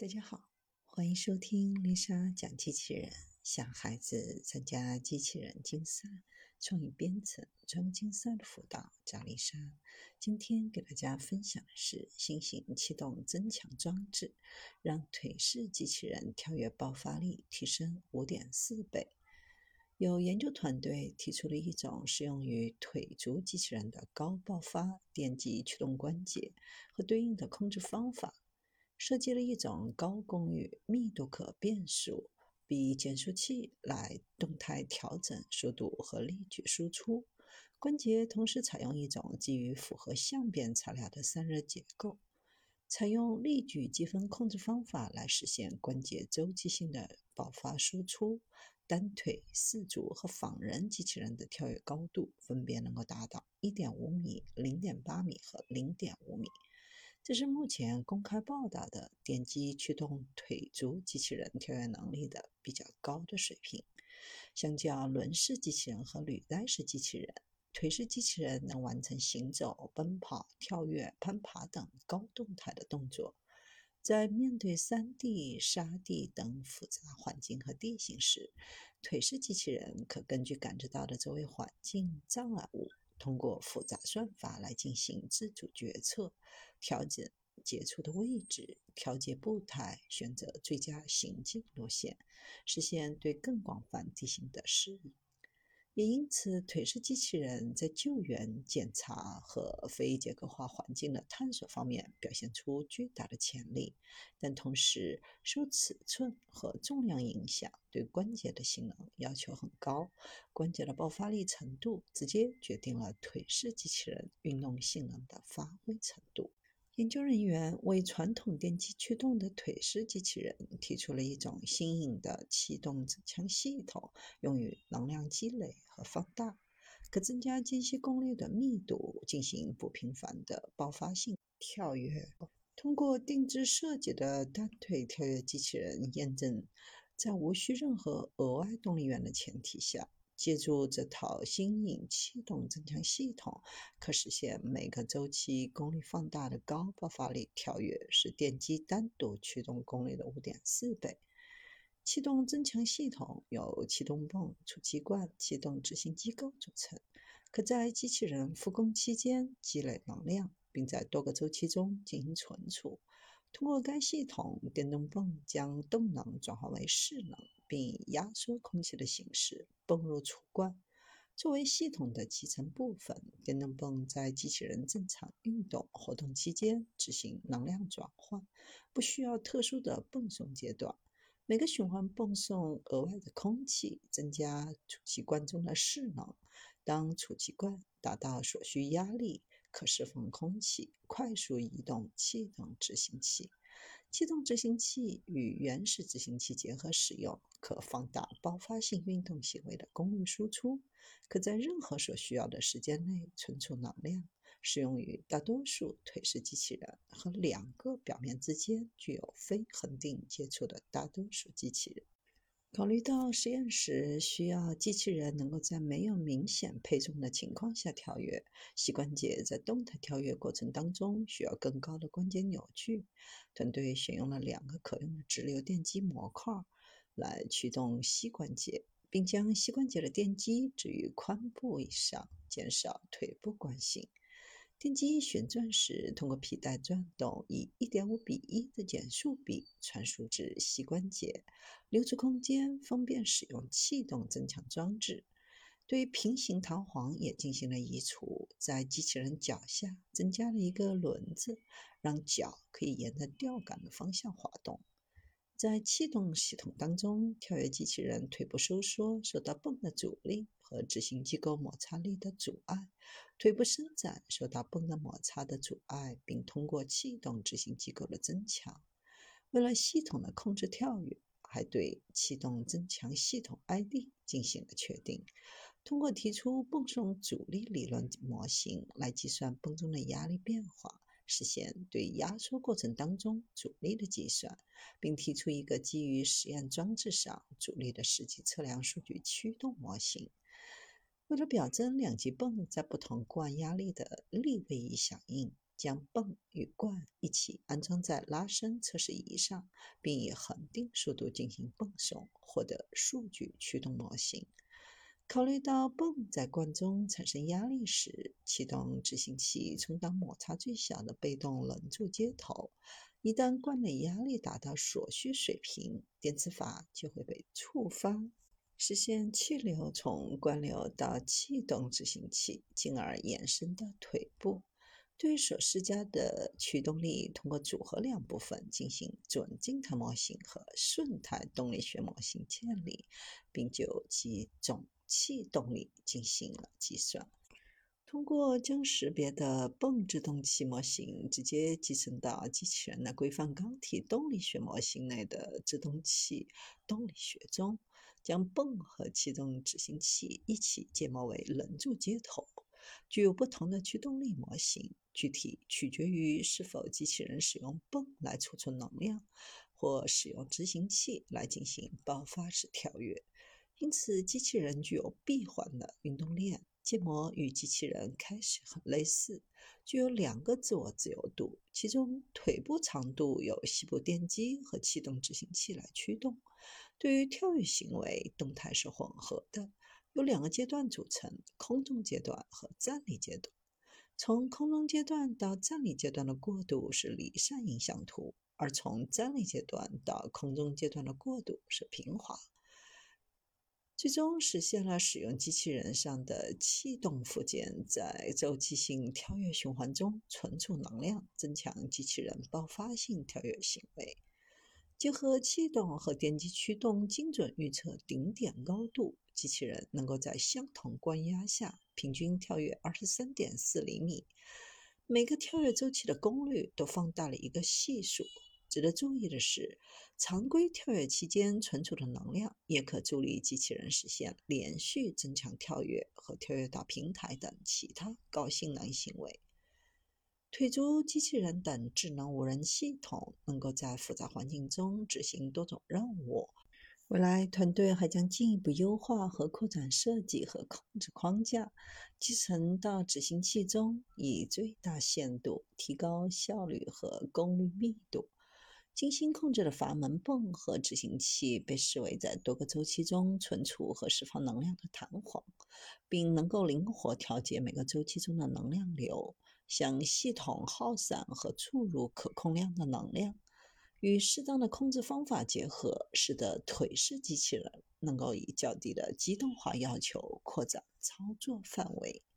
大家好，欢迎收听丽莎讲机器人。想孩子参加机器人竞赛、创意编程、专门竞赛的辅导，找丽莎。今天给大家分享的是新型气动增强装置，让腿式机器人跳跃爆发力提升五点四倍。有研究团队提出了一种适用于腿足机器人的高爆发电击驱动关节和对应的控制方法。设计了一种高功率、密度可变速、比减速器来动态调整速度和力矩输出关节，同时采用一种基于复合相变材料的散热结构，采用力矩积分控制方法来实现关节周期性的爆发输出。单腿、四足和仿人机器人的跳跃高度分别能够达到1.5米、0.8米和0.5米。这是目前公开报道的电机驱动腿足机器人跳跃能力的比较高的水平。相较轮式机器人和履带式机器人，腿式机器人能完成行走、奔跑、跳跃、攀爬等高动态的动作。在面对山地、沙地等复杂环境和地形时，腿式机器人可根据感知到的周围环境障碍物。通过复杂算法来进行自主决策，调整接触的位置，调节步态，选择最佳行进路线，实现对更广泛地形的适应。也因此，腿式机器人在救援、检查和非结构化环境的探索方面表现出巨大的潜力，但同时受尺寸和重量影响，对关节的性能要求很高。关节的爆发力程度直接决定了腿式机器人运动性能的发挥程度。研究人员为传统电机驱动的腿式机器人提出了一种新颖的气动增强系统，用于能量积累和放大，可增加间歇功率的密度，进行不频繁的爆发性跳跃。通过定制设计的单腿跳跃机器人验证，在无需任何额外动力源的前提下。借助这套新颖气动增强系统，可实现每个周期功率放大的高爆发力跳跃，是电机单独驱动功率的五点四倍。气动增强系统由气动泵、储气罐、气动执行机构组成，可在机器人复工期间积累能量，并在多个周期中进行存储。通过该系统，电动泵将动能转化为势能，并以压缩空气的形式泵入储罐。作为系统的集成部分，电动泵在机器人正常运动活动期间执行能量转换，不需要特殊的泵送阶段。每个循环泵送额外的空气，增加储气罐中的势能。当储气罐达到所需压力，可释放空气，快速移动气动执行器。气动执行器与原始执行器结合使用，可放大爆发性运动行为的功率输出，可在任何所需要的时间内存储能量。适用于大多数腿式机器人和两个表面之间具有非恒定接触的大多数机器人。考虑到实验时需要机器人能够在没有明显配重的情况下跳跃，膝关节在动态跳跃过程当中需要更高的关节扭矩，团队选用了两个可用的直流电机模块来驱动膝关节，并将膝关节的电机置于髋部以上，减少腿部惯性。电机旋转时，通过皮带转动，以1.5比1的减速比传输至膝关节，留出空间，方便使用气动增强装置。对于平行弹簧也进行了移除，在机器人脚下增加了一个轮子，让脚可以沿着吊杆的方向滑动。在气动系统当中，跳跃机器人腿部收缩受到泵的阻力和执行机构摩擦力的阻碍，腿部伸展受到泵的摩擦的阻碍，并通过气动执行机构的增强。为了系统的控制跳跃，还对气动增强系统 ID 进行了确定。通过提出泵送阻力理论模型来计算泵中的压力变化。实现对压缩过程当中阻力的计算，并提出一个基于实验装置上阻力的实际测量数据驱动模型。为了表征两级泵在不同罐压力的力位移响应，将泵与罐一起安装在拉伸测试仪上，并以恒定速度进行泵送，获得数据驱动模型。考虑到泵在罐中产生压力时，启动执行器充当摩擦最小的被动棱柱接头。一旦罐内压力达到所需水平，电磁阀就会被触发，实现气流从罐流到气动执行器，进而延伸到腿部。对所施加的驱动力，通过组合两部分进行准静态模型和顺态动力学模型建立，并就其总。气动力进行了计算，通过将识别的泵制动器模型直接集成到机器人的规范钢体动力学模型内的制动器动力学中，将泵和气动执行器一起建模为棱柱接头，具有不同的驱动力模型，具体取决于是否机器人使用泵来储存能量，或使用执行器来进行爆发式跳跃。因此，机器人具有闭环的运动链建模，与机器人开始很类似，具有两个自我自由度。其中，腿部长度由膝部电机和气动执行器来驱动。对于跳跃行为，动态是混合的，由两个阶段组成：空中阶段和站立阶段。从空中阶段到站立阶段的过渡是离散影像图，而从站立阶段到空中阶段的过渡是平滑。最终实现了使用机器人上的气动附件在周期性跳跃循环中存储能量，增强机器人爆发性跳跃行为。结合气动和电机驱动，精准预测顶点高度，机器人能够在相同关压下平均跳跃二十三点四厘米。每个跳跃周期的功率都放大了一个系数。值得注意的是，常规跳跃期间存储的能量也可助力机器人实现连续增强跳跃和跳跃到平台等其他高性能行为。腿足机器人等智能无人系统能够在复杂环境中执行多种任务。未来团队还将进一步优化和扩展设计和控制框架，集成到执行器中，以最大限度提高效率和功率密度。精心控制的阀门泵和执行器被视为在多个周期中存储和释放能量的弹簧，并能够灵活调节每个周期中的能量流，向系统耗散和注入可控量的能量。与适当的控制方法结合，使得腿式机器人能够以较低的机动化要求扩展操作范围。